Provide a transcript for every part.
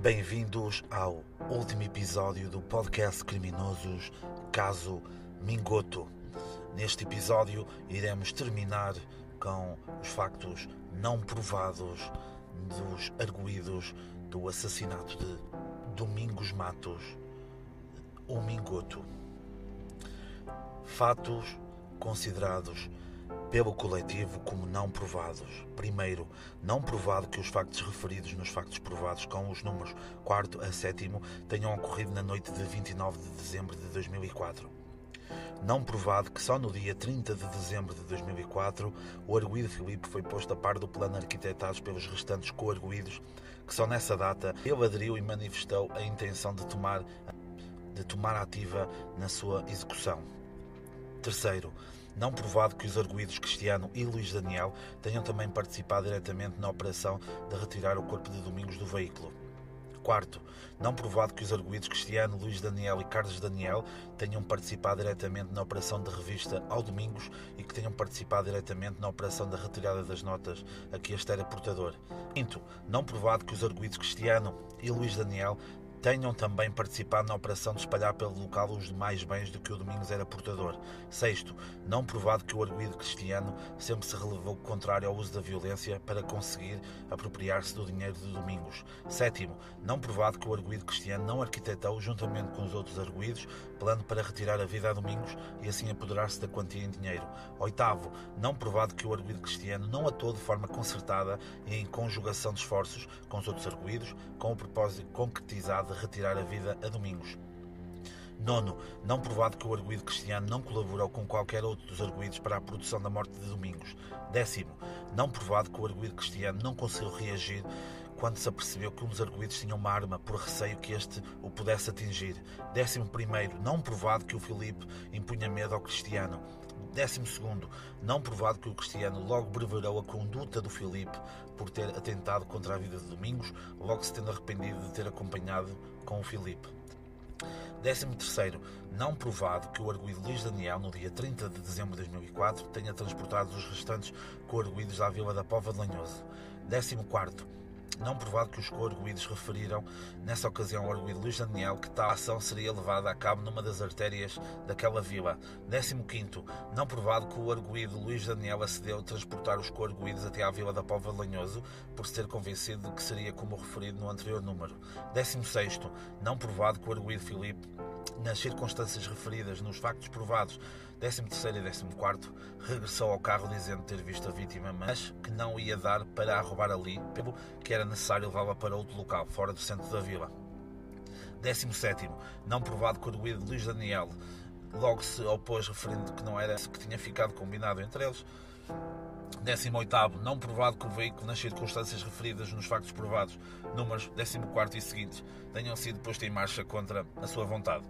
Bem-vindos ao último episódio do podcast Criminosos Caso Mingoto. Neste episódio iremos terminar com os factos não provados dos arguídos do assassinato de Domingos Matos, o Mingoto. Fatos considerados pelo coletivo como não provados. Primeiro, não provado que os factos referidos nos factos provados com os números 4 a 7 tenham ocorrido na noite de 29 de dezembro de 2004. Não provado que só no dia 30 de dezembro de 2004 o arguído Filipe foi posto a par do plano arquitetado pelos restantes co-arguídos, que só nessa data ele aderiu e manifestou a intenção de tomar, de tomar ativa na sua execução. Terceiro, não provado que os arguídos Cristiano e Luís Daniel tenham também participado diretamente na operação de retirar o corpo de Domingos do veículo. Quarto, não provado que os arguídos Cristiano, Luís Daniel e Carlos Daniel tenham participado diretamente na operação de revista ao Domingos e que tenham participado diretamente na operação da retirada das notas a que este era portador. Quinto, não provado que os arguídos Cristiano e Luís Daniel tenham também participado na operação de espalhar pelo local os demais bens do que o Domingos era portador. Sexto, não provado que o arguído cristiano sempre se relevou contrário ao uso da violência para conseguir apropriar-se do dinheiro de Domingos. Sétimo, não provado que o arguído cristiano não arquitetou, juntamente com os outros arguídos, plano para retirar a vida a Domingos e assim apoderar-se da quantia em dinheiro. Oitavo, não provado que o arguído cristiano não atuou de forma concertada e em conjugação de esforços com os outros arguídos, com o propósito concretizado de retirar a vida a Domingos. Nono, não provado que o arguído cristiano não colaborou com qualquer outro dos arguídos para a produção da morte de Domingos. Décimo, não provado que o arguído cristiano não conseguiu reagir quando se apercebeu que um dos arguídos tinha uma arma por receio que este o pudesse atingir. Décimo primeiro, não provado que o Filipe impunha medo ao cristiano. Décimo segundo, não provado que o Cristiano logo breverou a conduta do Filipe por ter atentado contra a vida de Domingos, logo se tendo arrependido de ter acompanhado com o Filipe. Décimo terceiro, não provado que o arguído Luís Daniel, no dia 30 de dezembro de 2004, tenha transportado os restantes co-arguídos à Vila da Pova de Lanhoso. Décimo quarto, não provado que os co-arguídos referiram, nessa ocasião, ao arguído Luís Daniel, que tal ação seria levada a cabo numa das artérias daquela vila. 15. Não provado que o arguído Luís Daniel acedeu a transportar os co-arguídos até à vila da Pova Lanhoso, por se ter convencido de que seria como referido no anterior número. 16. Não provado que o arguído Filipe nas circunstâncias referidas nos factos provados 13 e 14 regressou ao carro dizendo ter visto a vítima, mas que não ia dar para a roubar ali, pelo que era necessário levá-la para outro local, fora do centro da vila. 17 não provado que o arguído Luís Daniel logo se opôs referindo que não era que tinha ficado combinado entre eles. 18 não provado que o veículo, nas circunstâncias referidas nos factos provados, números 14 e seguintes, tenham sido posto em marcha contra a sua vontade.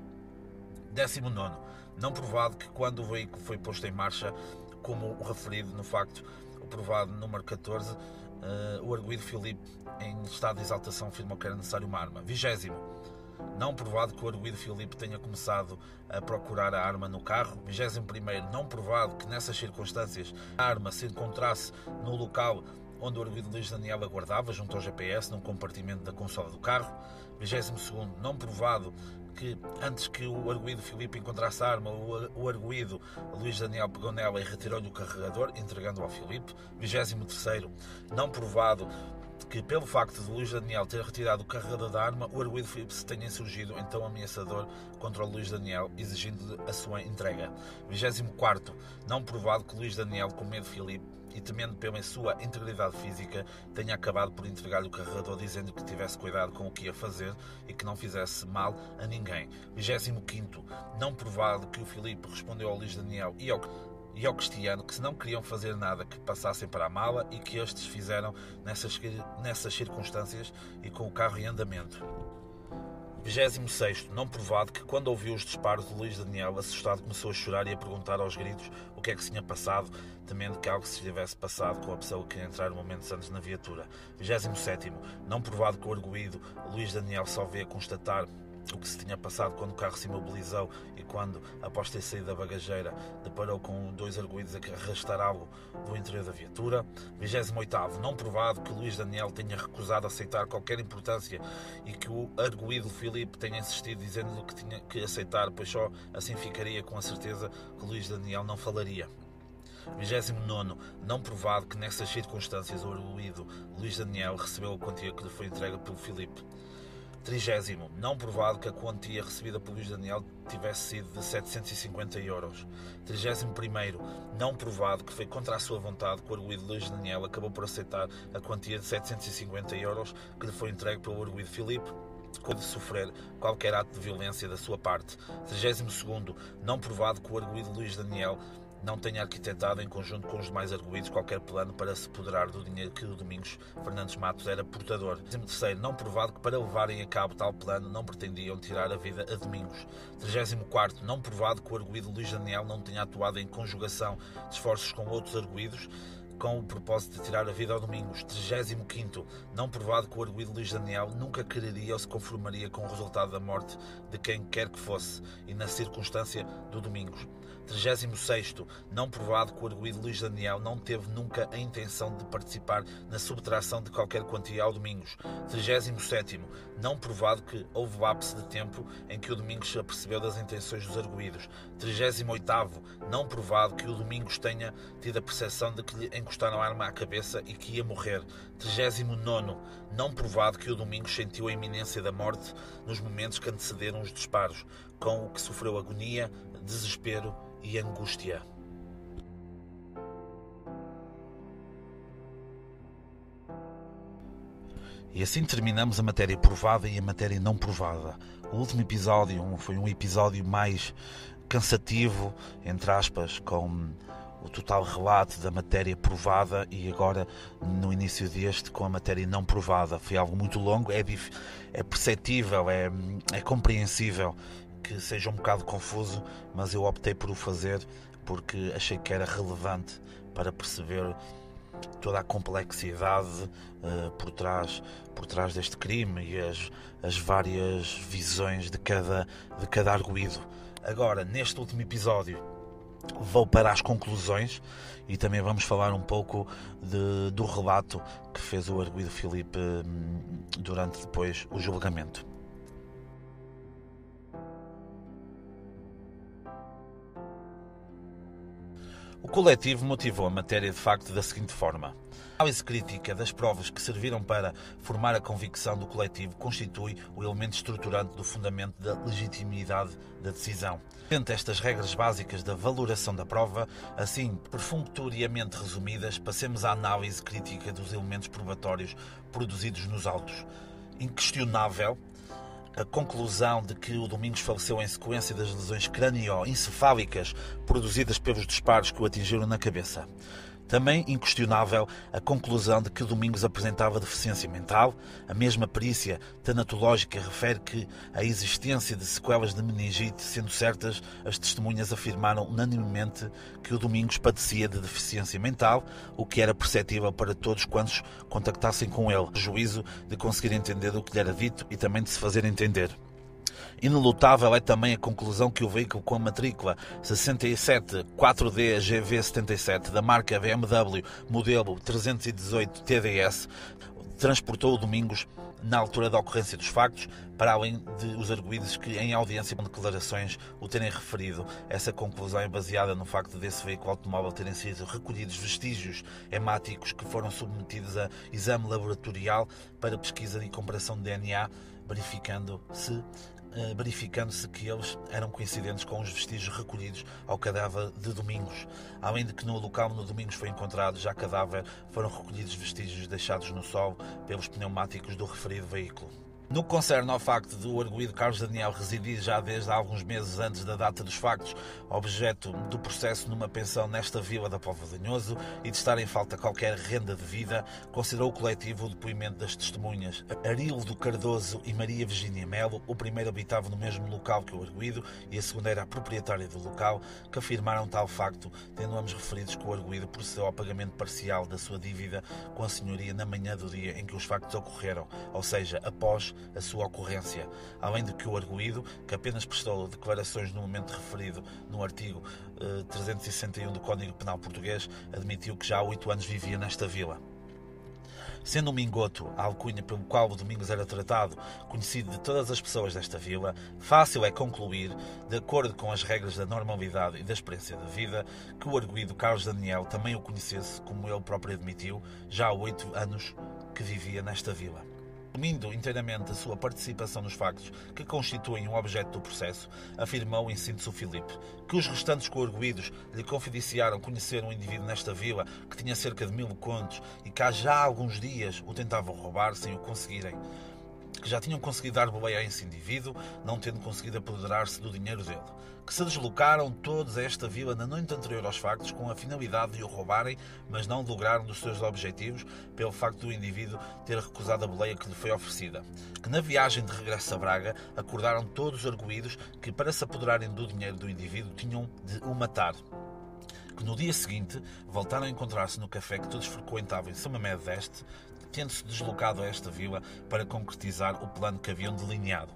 19. Não provado que quando o veículo foi posto em marcha, como o referido no facto, o provado número 14, uh, eh, o arguído Filipe, em estado de exaltação, afirmou que era necessário uma arma. 20. Não provado que o arguído Filipe tenha começado a procurar a arma no carro. 21. Não provado que nessas circunstâncias a arma se encontrasse no local onde o arguído Luís Daniel aguardava, junto ao GPS, num compartimento da consola do carro. 22. Não provado que antes que o arguído Filipe encontrasse a arma, o arguído Luís Daniel pegou nela e retirou-lhe o carregador, entregando-o ao Filipe. 23. Não provado que, pelo facto de Luís Daniel ter retirado o carregador da arma, o arguído Filipe se tenha surgido então ameaçador contra o Luís Daniel, exigindo a sua entrega. 24. Não provado que Luís Daniel, com medo de Filipe, e temendo pela sua integridade física, tenha acabado por entregar-lhe o carregador dizendo que tivesse cuidado com o que ia fazer e que não fizesse mal a ninguém. 25. Não provado que o Filipe respondeu ao Luís Daniel e ao e ao Cristiano que se não queriam fazer nada que passassem para a mala e que estes fizeram nessas, nessas circunstâncias e com o carro em andamento. 26. Não provado que, quando ouviu os disparos de Luís Daniel, assustado, começou a chorar e a perguntar aos gritos o que é que se tinha passado, temendo que algo se tivesse passado com a pessoa que ia entrar momentos antes na viatura. 27. Não provado que o arguído Luís Daniel só veio constatar o que se tinha passado quando o carro se imobilizou e quando, após ter saído da bagageira, deparou com dois arguídos a arrastar algo do interior da viatura. 28. Não provado que Luís Daniel tenha recusado aceitar qualquer importância e que o arguído Filipe tenha insistido dizendo-lhe que tinha que aceitar, pois só assim ficaria com a certeza que Luís Daniel não falaria. 29. Não provado que nessas circunstâncias o arguído Luís Daniel recebeu a quantia que lhe foi entregue pelo Filipe. Trigésimo, não provado que a quantia recebida por Luís Daniel tivesse sido de 750 euros. Trigésimo primeiro, não provado que foi contra a sua vontade que o arguído Luís Daniel acabou por aceitar a quantia de 750 euros que lhe foi entregue pelo arguído Filipe de sofrer qualquer ato de violência da sua parte. 32 não provado que o arguído Luís Daniel não tenha arquitetado, em conjunto com os demais arguídos, qualquer plano para se apoderar do dinheiro que o Domingos Fernandes Matos era portador. Terceiro, não provado que para levarem a cabo tal plano não pretendiam tirar a vida a Domingos. 34, não provado que o arguído Luís Daniel não tenha atuado em conjugação de esforços com outros arguídos com o propósito de tirar a vida ao Domingos. 35. Não provado que o arguído Luís Daniel nunca quereria ou se conformaria com o resultado da morte de quem quer que fosse e na circunstância do Domingos. 36. Não provado que o arguído Luís Daniel não teve nunca a intenção de participar na subtração de qualquer quantia ao Domingos. 37. Não provado que houve ápice de tempo em que o Domingos se apercebeu das intenções dos arguídos. 38. Não provado que o Domingos tenha tido a percepção de que lhe encostaram a arma à cabeça e que ia morrer. 39. Não provado que o Domingos sentiu a iminência da morte nos momentos que antecederam os disparos, com o que sofreu agonia, desespero e angústia. E assim terminamos a matéria provada e a matéria não provada. O último episódio foi um episódio mais cansativo, entre aspas, com o total relato da matéria provada e agora no início deste com a matéria não provada. Foi algo muito longo, é, é perceptível, é, é compreensível que seja um bocado confuso, mas eu optei por o fazer porque achei que era relevante para perceber toda a complexidade uh, por, trás, por trás deste crime e as, as várias visões de cada, de cada arguído. Agora, neste último episódio, vou para as conclusões e também vamos falar um pouco de, do relato que fez o arguído Filipe hum, durante depois o julgamento. O coletivo motivou a matéria de facto da seguinte forma. A análise crítica das provas que serviram para formar a convicção do coletivo constitui o elemento estruturante do fundamento da legitimidade da decisão. Entre estas regras básicas da valoração da prova, assim perfunctoriamente resumidas, passemos à análise crítica dos elementos probatórios produzidos nos autos. Inquestionável a conclusão de que o Domingos faleceu em sequência das lesões crânio-encefálicas produzidas pelos disparos que o atingiram na cabeça. Também inquestionável a conclusão de que Domingos apresentava deficiência mental. A mesma perícia tanatológica refere que a existência de sequelas de meningite, sendo certas, as testemunhas afirmaram unanimemente que o Domingos padecia de deficiência mental, o que era perceptível para todos quantos contactassem com ele, juízo de conseguir entender o que lhe era dito e também de se fazer entender. Inelutável é também a conclusão que o veículo com a matrícula 67 4D GV77 da marca BMW modelo 318 TDS transportou o Domingos na altura da ocorrência dos factos, para além de os arguídos que, em audiência com declarações, o terem referido. Essa conclusão é baseada no facto desse veículo automóvel terem sido recolhidos vestígios hemáticos que foram submetidos a exame laboratorial para pesquisa e comparação de DNA, verificando-se eh, verificando-se que eles eram coincidentes com os vestígios recolhidos ao cadáver de Domingos. Além de que no local onde Domingos foi encontrado, já cadáver, foram recolhidos vestígios deixados no sol pelos pneumáticos do referido veículo. No que concerne ao facto do arguído Carlos Daniel residir já desde alguns meses antes da data dos factos, objeto do processo numa pensão nesta vila da Povo Danhoso e de estar em falta qualquer renda de vida, considerou o coletivo o depoimento das testemunhas. Arildo Cardoso e Maria Virginia Melo, o primeiro habitava no mesmo local que o arguído e a segunda era a proprietária do local, que afirmaram tal facto, tendo ambos referidos que o arguído procedeu ao pagamento parcial da sua dívida com a senhoria na manhã do dia em que os factos ocorreram, ou seja, após a sua ocorrência, além de que o arguído, que apenas prestou declarações no momento referido no artigo eh, 361 do Código Penal Português, admitiu que já há oito anos vivia nesta vila. Sendo um mingoto a alcunha pelo qual o Domingos era tratado, conhecido de todas as pessoas desta vila, fácil é concluir, de acordo com as regras da normalidade e da experiência da vida, que o arguído Carlos Daniel também o conhecesse, como ele próprio admitiu, já há oito anos que vivia nesta vila. Assumindo inteiramente a sua participação nos factos que constituem um objeto do processo, afirmou em síntese Filipe que os restantes coarguidos lhe confidenciaram conhecer um indivíduo nesta vila que tinha cerca de mil contos e que há já alguns dias o tentavam roubar sem o conseguirem já tinham conseguido dar boleia a esse indivíduo, não tendo conseguido apoderar-se do dinheiro dele. Que se deslocaram todos a esta vila na noite anterior aos factos com a finalidade de o roubarem, mas não lograram dos seus objetivos pelo facto do indivíduo ter recusado a boleia que lhe foi oferecida. Que na viagem de regresso a Braga acordaram todos arguídos que para se apoderarem do dinheiro do indivíduo tinham de o matar que no dia seguinte voltaram a encontrar-se no café que todos frequentavam em São Mamede d'Este, tendo-se deslocado a esta vila para concretizar o plano que haviam delineado.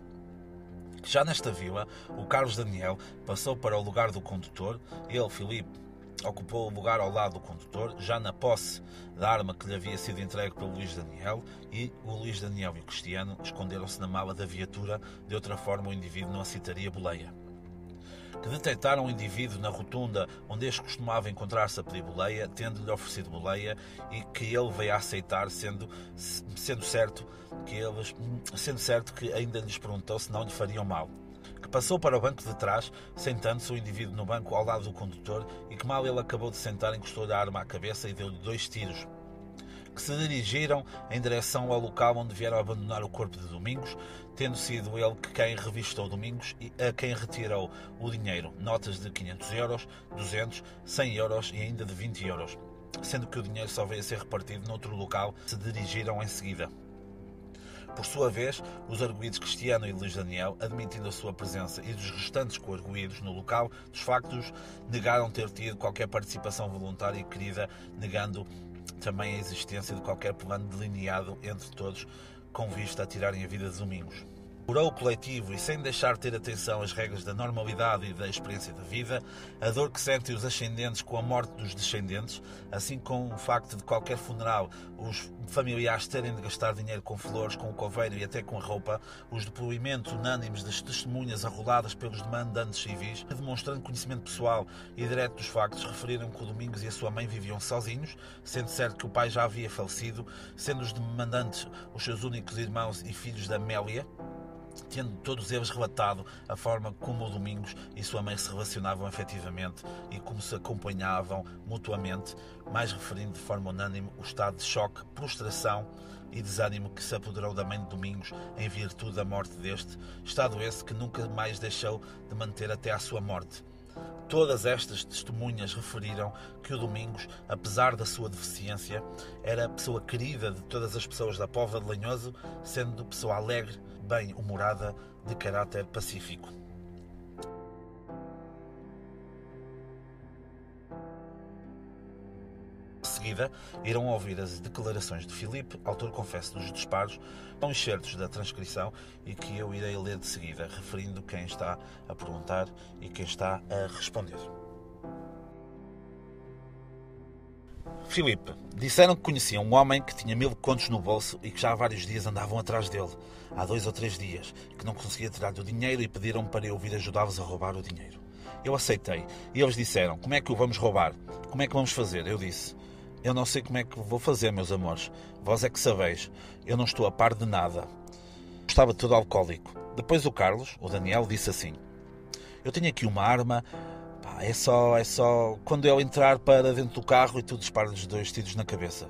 Já nesta vila, o Carlos Daniel passou para o lugar do condutor, ele, Filipe, ocupou o lugar ao lado do condutor, já na posse da arma que lhe havia sido entregue pelo Luís Daniel, e o Luís Daniel e o Cristiano esconderam-se na mala da viatura, de outra forma o indivíduo não aceitaria boleia que detectaram um indivíduo na rotunda onde este costumava encontrar-se a pedir boleia, tendo-lhe oferecido boleia e que ele veio a aceitar, sendo, sendo, certo que eles, sendo certo que ainda lhes perguntou se não lhe fariam mal. Que passou para o banco de trás, sentando-se o indivíduo no banco ao lado do condutor e que mal ele acabou de sentar encostou-lhe a arma à cabeça e deu-lhe dois tiros que se dirigiram em direção ao local onde vieram abandonar o corpo de Domingos, tendo sido ele que quem revistou Domingos e a quem retirou o dinheiro, notas de 500 euros, 200, 100 euros e ainda de 20 euros, sendo que o dinheiro só veio a ser repartido noutro local, se dirigiram em seguida. Por sua vez, os arguídos Cristiano e Luís Daniel, admitindo a sua presença e dos restantes coarguídos no local dos factos, negaram ter tido qualquer participação voluntária e querida, negando também a existência de qualquer plano delineado entre todos com vista a tirarem a vida de Domingos. Por o coletivo e sem deixar de ter atenção às regras da normalidade e da experiência da vida, a dor que sentem os ascendentes com a morte dos descendentes, assim como o facto de qualquer funeral os familiares terem de gastar dinheiro com flores, com o coveiro e até com a roupa, os depoimentos unânimes das testemunhas arroladas pelos demandantes civis, demonstrando conhecimento pessoal e direto dos factos, referiram que o Domingos e a sua mãe viviam sozinhos, sendo certo que o pai já havia falecido, sendo os demandantes os seus únicos irmãos e filhos da Amélia, tendo todos eles relatado a forma como o Domingos e sua mãe se relacionavam efetivamente e como se acompanhavam mutuamente, mais referindo de forma unânime o estado de choque, prostração e desânimo que se apoderou da mãe de Domingos em virtude da morte deste, estado esse que nunca mais deixou de manter até à sua morte. Todas estas testemunhas referiram que o Domingos, apesar da sua deficiência, era a pessoa querida de todas as pessoas da Pova de Lanhoso, sendo pessoa alegre, bem-humorada, de caráter pacífico. De seguida, irão ouvir as declarações de Filipe, autor confesso dos disparos, com excertos da transcrição e que eu irei ler de seguida, referindo quem está a perguntar e quem está a responder. Filipe, disseram que conheciam um homem que tinha mil contos no bolso e que já há vários dias andavam atrás dele. Há dois ou três dias, que não conseguia tirar-lhe o dinheiro e pediram para eu vir ajudá-los a roubar o dinheiro. Eu aceitei e eles disseram: Como é que o vamos roubar? Como é que vamos fazer? Eu disse: Eu não sei como é que vou fazer, meus amores. Vós é que sabeis. Eu não estou a par de nada. Estava todo alcoólico. Depois o Carlos, o Daniel, disse assim: Eu tenho aqui uma arma é só, é só quando ele entrar para dentro do carro e tu disparas dois tiros na cabeça.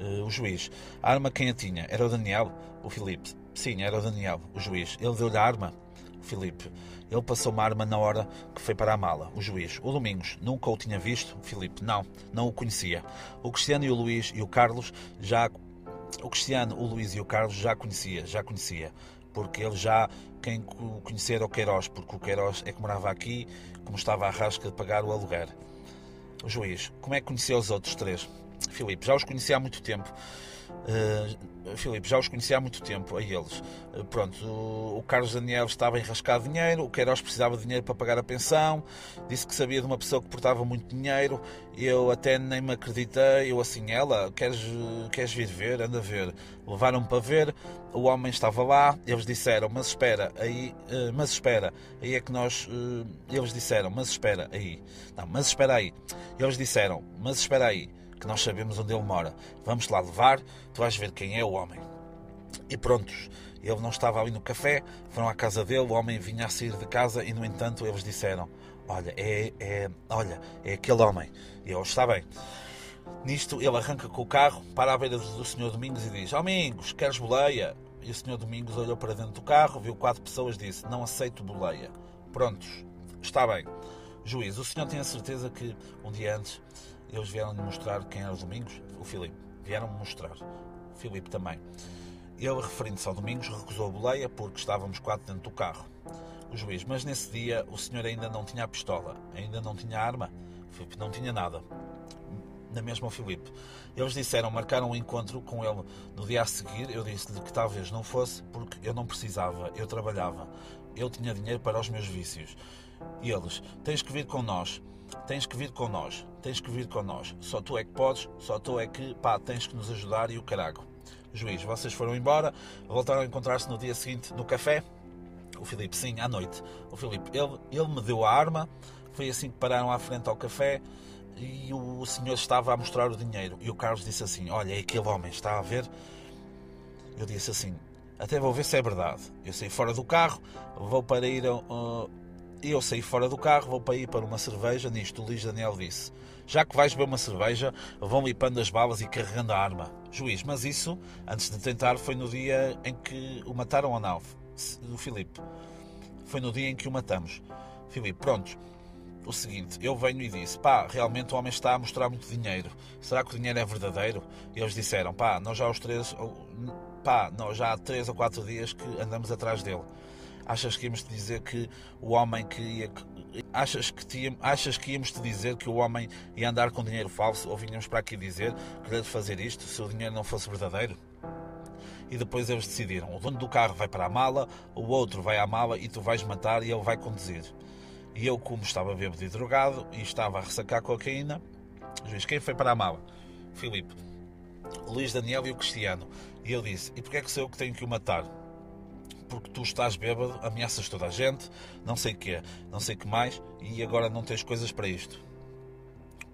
Uh, o juiz. A arma quem a tinha? Era o Daniel? O Filipe? Sim, era o Daniel, o juiz. Ele deu-lhe a arma? O Filipe. Ele passou uma arma na hora que foi para a mala. O juiz. O Domingos. Nunca o tinha visto? O Filipe. Não, não o conhecia. O Cristiano e o Luís e o Carlos já. O Cristiano, o Luís e o Carlos já conhecia, já conhecia porque ele já, quem o conhecer é o Queiroz, porque o Queiroz é que morava aqui, como estava à rasca de pagar o aluguer. O juiz, como é que conheceu os outros três? Filipe, já os conhecia há muito tempo. Uh, Filipe, já os conhecia há muito tempo, a eles. Uh, pronto, o, o, Carlos Daniel estava a enrascar dinheiro, o Queiroz precisava de dinheiro para pagar a pensão, disse que sabia de uma pessoa que portava muito dinheiro, eu até nem me acreditei, eu assim, ela, queres, queres vir ver? Anda a ver. Levaram-me para ver, o homem estava lá, eles disseram, mas espera, aí, uh, mas espera, aí é que nós, eles disseram, mas espera, aí, não, mas espera aí, eles disseram, mas espera aí, que nós sabemos onde ele mora. Vamos lá levar, tu vais ver quem é o homem. E prontos, ele não estava ali no café, foram à casa dele, o homem vinha a sair de casa e, no entanto, eles disseram: Olha, é, é, olha, é aquele homem. E ele está bem. Nisto, ele arranca com o carro, para à beira do Senhor Domingos e diz: Domingos, queres boleia? E o Senhor Domingos olhou para dentro do carro, viu quatro pessoas e disse: Não aceito boleia. Prontos, está bem. Juiz, o senhor tem a certeza que um dia antes eles vieram-me mostrar quem era o Domingos, o Filipe. Vieram-me mostrar. O Filipe também. Ele, referindo-se ao Domingos, recusou a boleia porque estávamos quatro dentro do carro. O juiz, mas nesse dia o senhor ainda não tinha a pistola, ainda não tinha a arma. O Filipe não tinha nada. Na mesma o Filipe. Eles disseram, marcaram um encontro com ele no dia a seguir. Eu disse-lhe que talvez não fosse porque eu não precisava, eu trabalhava. Eu tinha dinheiro para os meus vícios. E eles, tens que vir com nós tens que vir com nós, tens que vir com nós. Só tu é que podes, só tu é que, pá, tens que nos ajudar e o carago. Juiz, vocês foram embora, voltaram a encontrar-se no dia seguinte no café? O Filipe, sim, à noite. O Filipe, ele, ele me deu a arma, foi assim que pararam à frente ao café e o senhor estava a mostrar o dinheiro. E o Carlos disse assim: Olha, é aquele homem, está a ver? Eu disse assim: Até vou ver se é verdade. Eu saí fora do carro, vou para ir uh, e eu saí fora do carro, vou para ir para uma cerveja. Nisto, o Luís Daniel disse: Já que vais beber uma cerveja, vão limpando as balas e carregando a arma. Juiz, mas isso, antes de tentar, foi no dia em que o mataram ou não? O Filipe. Foi no dia em que o matamos. Filipe, pronto. O seguinte, eu venho e disse: pá, realmente o homem está a mostrar muito dinheiro. Será que o dinheiro é verdadeiro? E eles disseram: pá, nós já os três, pá, nós já há três ou quatro dias que andamos atrás dele. Achas que íamos te dizer que o homem que ia. Achas que, te, achas que íamos te dizer que o homem ia andar com dinheiro falso? Ou vinhamos para aqui dizer que lhe fazer isto se o dinheiro não fosse verdadeiro? E depois eles decidiram: o dono do carro vai para a mala, o outro vai à mala e tu vais matar e ele vai conduzir. E eu, como estava bêbado e drogado e estava a ressacar cocaína, juiz, quem foi para a mala? Filipe, Luís Daniel e o Cristiano. E eu disse: e porquê é que sou eu que tenho que o matar? Porque tu estás bêbado, ameaças toda a gente, não sei o que não sei o que mais, e agora não tens coisas para isto.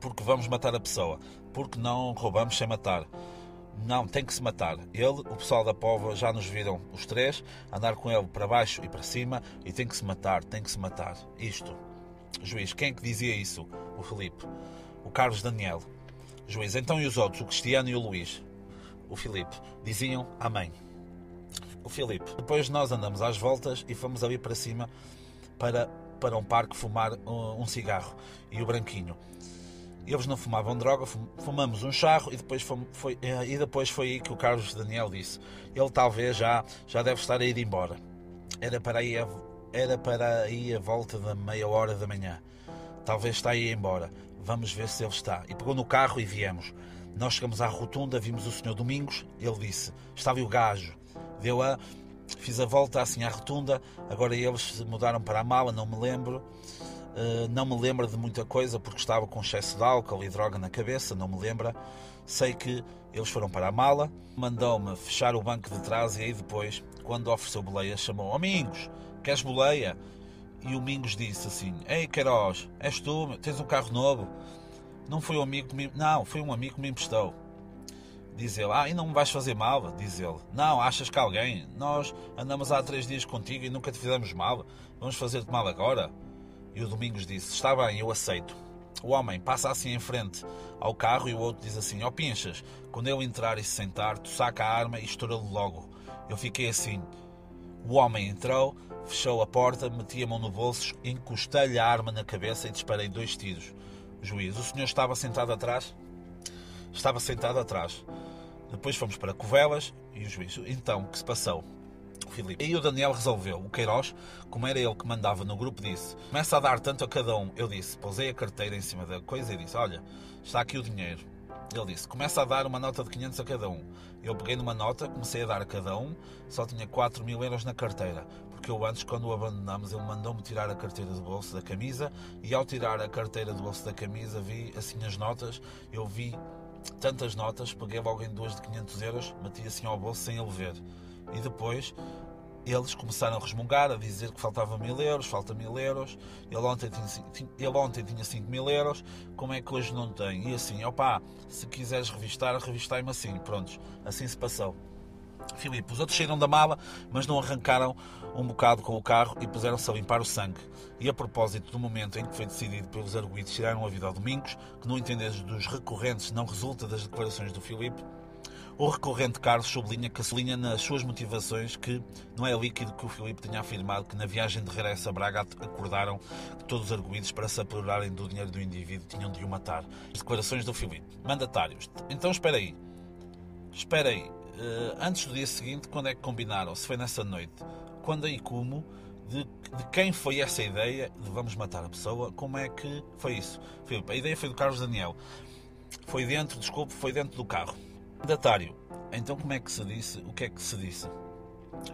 Porque vamos matar a pessoa, porque não roubamos sem matar. Não, tem que se matar. Ele, o pessoal da Pova já nos viram os três, andar com ele para baixo e para cima, e tem que se matar, tem que se matar. Isto. Juiz, quem é que dizia isso? O Filipe. O Carlos Daniel. Juiz, então e os outros? O Cristiano e o Luís? O Filipe. Diziam Amém o Filipe. Depois nós andamos às voltas e fomos ali para cima para, para um parque fumar um, um cigarro. E o Branquinho. Eles não fumavam droga, fumamos um charro e depois, foi, foi, eh, e depois foi aí que o Carlos Daniel disse. Ele talvez já, já deve estar a ir embora. Era para ir a, era para ir a volta da meia hora da manhã. Talvez está aí embora. Vamos ver se ele está. E pegou no carro e viemos. Nós chegamos à rotunda, vimos o Senhor Domingos. Ele disse: Estava o gajo deu a. Fiz a volta assim à rotunda, agora eles mudaram para a mala, não me lembro. Uh, não me lembro de muita coisa porque estava com excesso de álcool e droga na cabeça, não me lembra. Sei que eles foram para a mala, mandou-me fechar o banco de trás e aí depois, quando ofereceu boleia, chamou Amigos, queres boleia? E o Mingos disse assim: Ei Queiroz, és tu, tens um carro novo? Não foi um amigo que me... Não, foi um amigo que me emprestou. Diz ele, ah, e não me vais fazer mal? Diz ele, não, achas que alguém? Nós andamos há três dias contigo e nunca te fizemos mal. Vamos fazer-te mal agora? E o Domingos disse, está bem, eu aceito. O homem passa assim em frente ao carro e o outro diz assim, ó oh, pinchas, quando ele entrar e se sentar, tu saca a arma e estoura-lhe logo. Eu fiquei assim. O homem entrou, fechou a porta, meti a mão no bolso, encostei-lhe a arma na cabeça e disparei dois tiros. Juiz, o senhor estava sentado atrás? Estava sentado atrás. Depois fomos para Covelas e o juiz. Então, o que se passou? Filipe. E o Daniel resolveu. O Queiroz, como era ele que mandava no grupo, disse: Começa a dar tanto a cada um. Eu disse: Pousei a carteira em cima da coisa e disse: Olha, está aqui o dinheiro. Ele disse: começa a dar uma nota de 500 a cada um. Eu peguei numa nota, comecei a dar a cada um, só tinha 4 mil euros na carteira. Porque eu antes, quando o abandonamos, ele mandou-me tirar a carteira do bolso da camisa e ao tirar a carteira do bolso da camisa vi assim as notas, eu vi tantas notas, peguei logo em duas de 500 euros, meti assim ao bolso sem ele ver. E depois eles começaram a resmungar, a dizer que faltava mil euros, falta mil euros, ele ontem tinha, ele ontem tinha 5 mil euros, como é que hoje não tem? E assim, opá, se quiseres revistar, revistai-me assim, prontos, assim se passou. Filipe, os outros saíram da mala, mas não arrancaram um bocado com o carro e puseram-se a limpar o sangue. E a propósito do momento em que foi decidido pelos arguídos tiraram a vida ao Domingos, que no entender dos recorrentes não resulta das declarações do Filipe, o recorrente Carlos sublinha que sublinha nas suas motivações que não é líquido que o Filipe tenha afirmado que na viagem de regresso a Braga acordaram que todos os arguídos para se apurarem do dinheiro do indivíduo tinham de o matar. As declarações do Filipe. Mandatários. Então espera aí. Espera aí. Uh, antes do dia seguinte, quando é que combinaram? Se foi nessa noite? Quando e como? De, de, quem foi essa ideia de vamos matar a pessoa? Como é que foi isso? Filipe, a ideia foi do Carlos Daniel. Foi dentro, desculpe, foi dentro do carro. Mandatário. Então como é que se disse? O que é que se disse?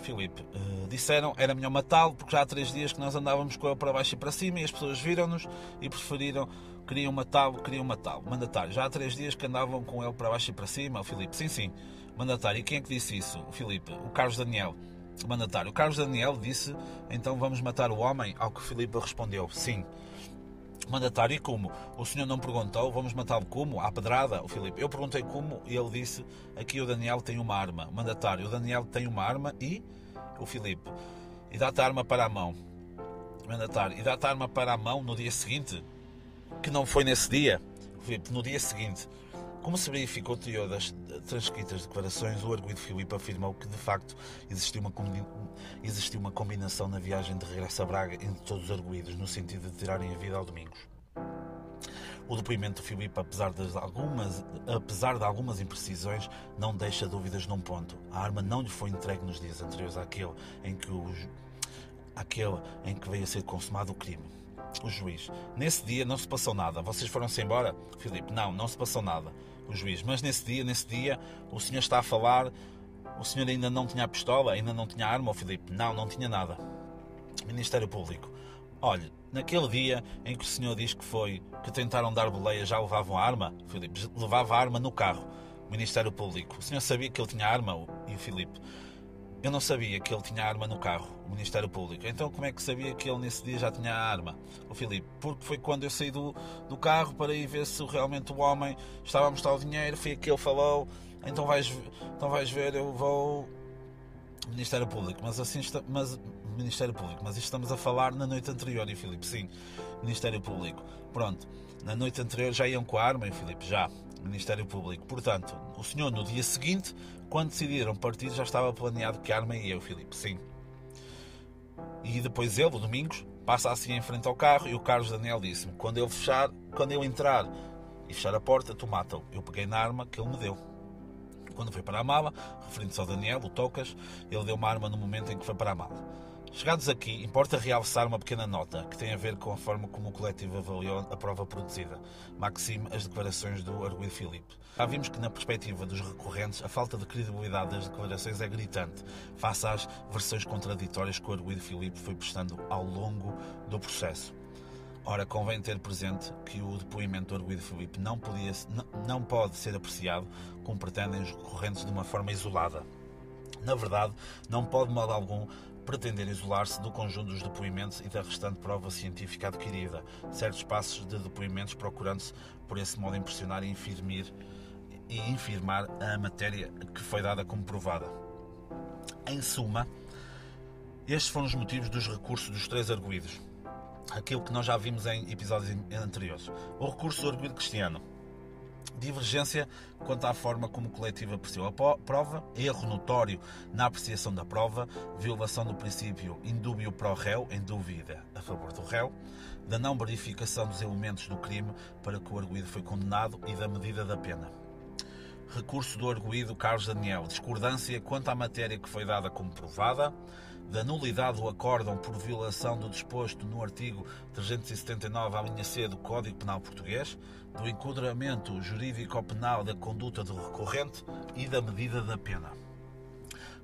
Filipe, uh, disseram era melhor matá-lo porque já há três dias que nós andávamos com ele para baixo e para cima e as pessoas viram-nos e preferiram, queriam matá-lo, queriam matá-lo. Mandatário, já há três dias que andavam com ele para baixo e para cima. O Filipe, sim, sim. Mandatário, e quem é que disse isso? O Filipe, o Carlos Daniel. Mandatário, Carlos Daniel disse então vamos matar o homem? Ao que Filipe respondeu, sim mandatário. E como? O senhor não perguntou, vamos matá-lo como? À pedrada? O Filipe, eu perguntei como e ele disse, aqui o Daniel tem uma arma. Mandatário, o Daniel tem uma arma e? O Filipe, e dá-te a arma para a mão. Mandatário, e dá-te a arma para a mão no dia seguinte? Que não foi nesse dia? O Filipe, no dia seguinte. Como se verificou teor das transcritas declarações, o arguido Filipe afirmou que, de facto, existiu uma, existiu uma combinação na viagem de regresso a Braga entre todos os arguídos, no sentido de tirarem a vida ao Domingos. O depoimento do Filipe, apesar de, algumas, apesar de algumas imprecisões, não deixa dúvidas num ponto. A arma não lhe foi entregue nos dias anteriores àquele em que, o, àquele em que veio a ser consumado o crime. O juiz. Nesse dia não se passou nada. Vocês foram-se embora? Filipe. Não, não se passou nada o juiz. Mas nesse dia, nesse dia, o senhor está a falar, o senhor ainda não tinha a pistola, ainda não tinha a arma, o Filipe? Não, não tinha nada. Ministério Público. Olhe, naquele dia em que o senhor diz que foi, que tentaram dar boleia, já levavam a arma? Filipe, levava a arma no carro. Ministério Público. O senhor sabia que ele tinha arma? E o Filipe, eu não sabia que ele tinha arma no carro, o Ministério Público. Então como é que sabia que ele nesse dia já tinha a arma? O Filipe, porque foi quando eu saí do, do carro para ir ver se realmente o homem estava a mostrar o dinheiro, foi que ele falou, então vais, então vais ver, eu vou. Ministério Público, mas assim está, mas Ministério Público, mas estamos a falar na noite anterior, e Filipe, sim, Ministério Público. Pronto, na noite anterior já iam com a arma, e Filipe, já, Ministério Público. Portanto, o senhor no dia seguinte quando decidiram partir, já estava planeado que a arma ia, o Filipe, sim. E depois ele, o Domingos, passa assim em frente ao carro e o Carlos Daniel disse-me: quando eu fechar, quando eu entrar e fechar a porta, tu mata-o. Eu peguei na arma que ele me deu. Quando foi para a mala, referindo-se ao Daniel, o Tocas, ele deu uma arma no momento em que foi para a mala. Chegados aqui, importa realçar uma pequena nota que tem a ver com a forma como o coletivo avaliou a prova produzida. Maxime, as declarações do Arguido Filipe. Já vimos que, na perspectiva dos recorrentes, a falta de credibilidade das declarações é gritante, face às versões contraditórias que o Arguido Filipe foi prestando ao longo do processo. Ora, convém ter presente que o depoimento do Arguido Filipe não, podia, não pode ser apreciado, como pretendem os recorrentes, de uma forma isolada. Na verdade, não pode de modo algum pretender isolar-se do conjunto dos depoimentos e da restante prova científica adquirida, certos passos de depoimentos procurando-se, por esse modo, impressionar e infirmir e infirmar a matéria que foi dada como provada. Em suma, estes foram os motivos dos recursos dos três arguídos. Aquilo que nós já vimos em episódios anteriores. O recurso do arguído cristiano Divergência quanto à forma como o coletivo apreciou a prova, erro notório na apreciação da prova, violação do princípio indúbio pro réu, em dúvida a favor do réu, da não verificação dos elementos do crime para que o arguído foi condenado e da medida da pena. recurso do arguído Carlos Daniel, discordância quanto à matéria que foi dada como provada, da nulidade do acórdão por violação do disposto no artigo 379, à linha C do Código Penal Português, do enquadramento jurídico-penal da conduta do recorrente e da medida da pena.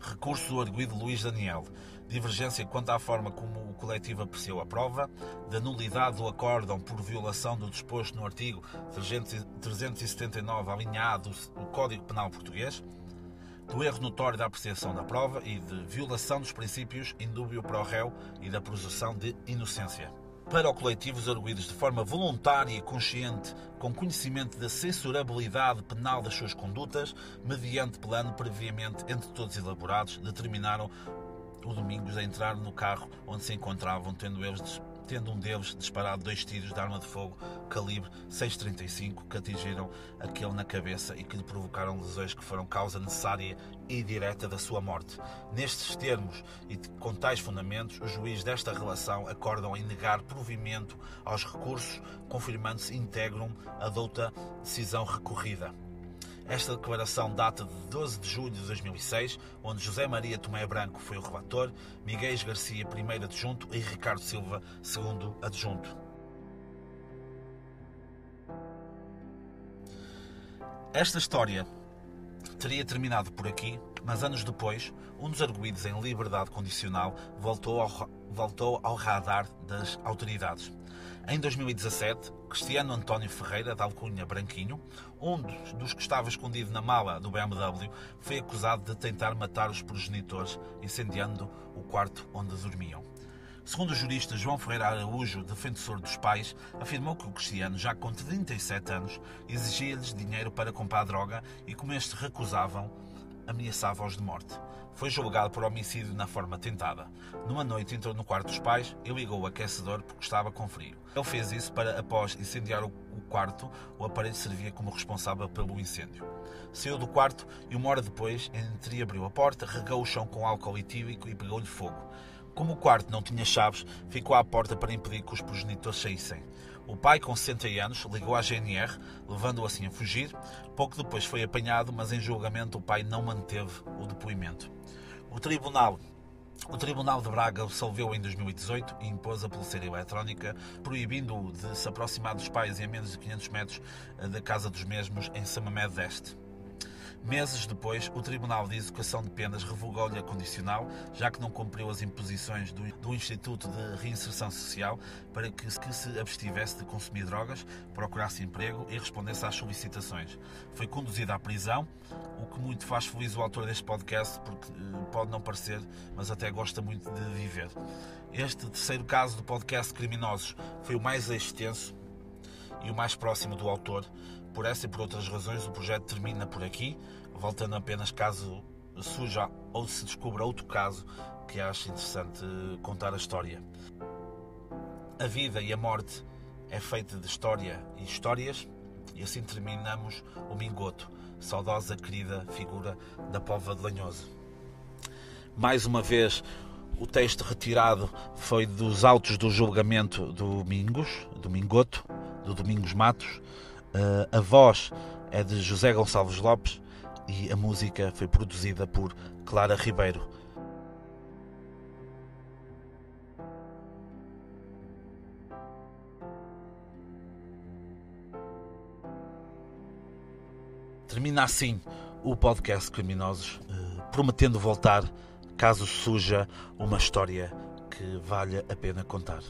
Recurso do arguído Luís Daniel. Divergência quanto à forma como o coletivo apreciou a prova. Da nulidade do acórdão por violação do disposto no artigo 379, a linha A do Código Penal Português. Do erro notório da apreciação da prova e de violação dos princípios indúbio para o réu e da presunção de inocência. Para o coletivo os arguídos de forma voluntária e consciente, com conhecimento da censurabilidade penal das suas condutas, mediante plano previamente entre todos elaborados, determinaram o Domingos a entrar no carro onde se encontravam, tendo eles tendo um deles disparado dois tiros de arma de fogo calibre 6.35 que atingiram aquele na cabeça e que lhe provocaram lesões que foram causa necessária e direta da sua morte. Nestes termos e com tais fundamentos, os juízes desta relação acordam em negar provimento aos recursos, confirmando-se íntegrum a douta decisão recorrida. Esta declaração data de 12 de julho de 2006, onde José Maria Tomé Branco foi o relator, Miguel Garcia, primeiro adjunto, e Ricardo Silva, segundo adjunto. Esta história teria terminado por aqui, mas anos depois, um dos arguídos em liberdade condicional voltou ao, voltou ao radar das autoridades. Em 2017, Cristiano António Ferreira, da alcunha Branquinho, um dos que estava escondido na mala do BMW, foi acusado de tentar matar os progenitores, incendiando o quarto onde dormiam. Segundo o jurista João Ferreira Araújo, defensor dos pais, afirmou que o Cristiano, já com 37 anos, exigia-lhes dinheiro para comprar droga e, como estes recusavam, ameaçava-os de morte. Foi julgado por homicídio na forma tentada. Numa noite entrou no quarto dos pais e ligou o aquecedor porque estava com frio. Ele fez isso para, após incendiar o quarto, o aparelho servia como responsável pelo incêndio. Saiu do quarto e uma hora depois entreabriu a porta, regou o chão com álcool etílico e pegou-lhe fogo. Como o quarto não tinha chaves, ficou à porta para impedir que os progenitores saíssem. O pai, com 60 anos, ligou à GNR, levando-o assim a fugir. Pouco depois foi apanhado, mas em julgamento o pai não manteve o depoimento. O tribunal o Tribunal de Braga absolveu em 2018 e impôs a pulseira eletrónica, proibindo-o de se aproximar dos pais em menos de 500 metros eh, da casa dos mesmos em Samamed Este. Meses depois, o Tribunal de Execução de Penas revogou-lhe a condicional, já que não cumpriu as imposições do, do Instituto de Reinserção Social para que, que, se abstivesse de consumir drogas, procurasse emprego e respondesse às solicitações. Foi conduzido à prisão, o que muito faz feliz o autor deste podcast, porque eh, pode não parecer, mas até gosta muito de viver. Este terceiro caso do podcast Criminosos foi o mais extenso e o mais próximo do autor. Por essa e por outras razões, o projeto termina por aqui, voltando apenas caso surja ou se descubra outro caso que ache interessante contar a história. A vida e a morte é feita de história e histórias, e assim terminamos o Mingoto, saudosa querida figura da Pova de Lanhoso. Mais uma vez, o texto retirado foi dos autos do julgamento do Domingos, do Mingoto, do Domingos Matos. Uh, a voz é de José Gonçalves Lopes e a música foi produzida por Clara Ribeiro. Termina assim o podcast Criminosos, uh, prometendo voltar caso surja uma história que valha a pena contar.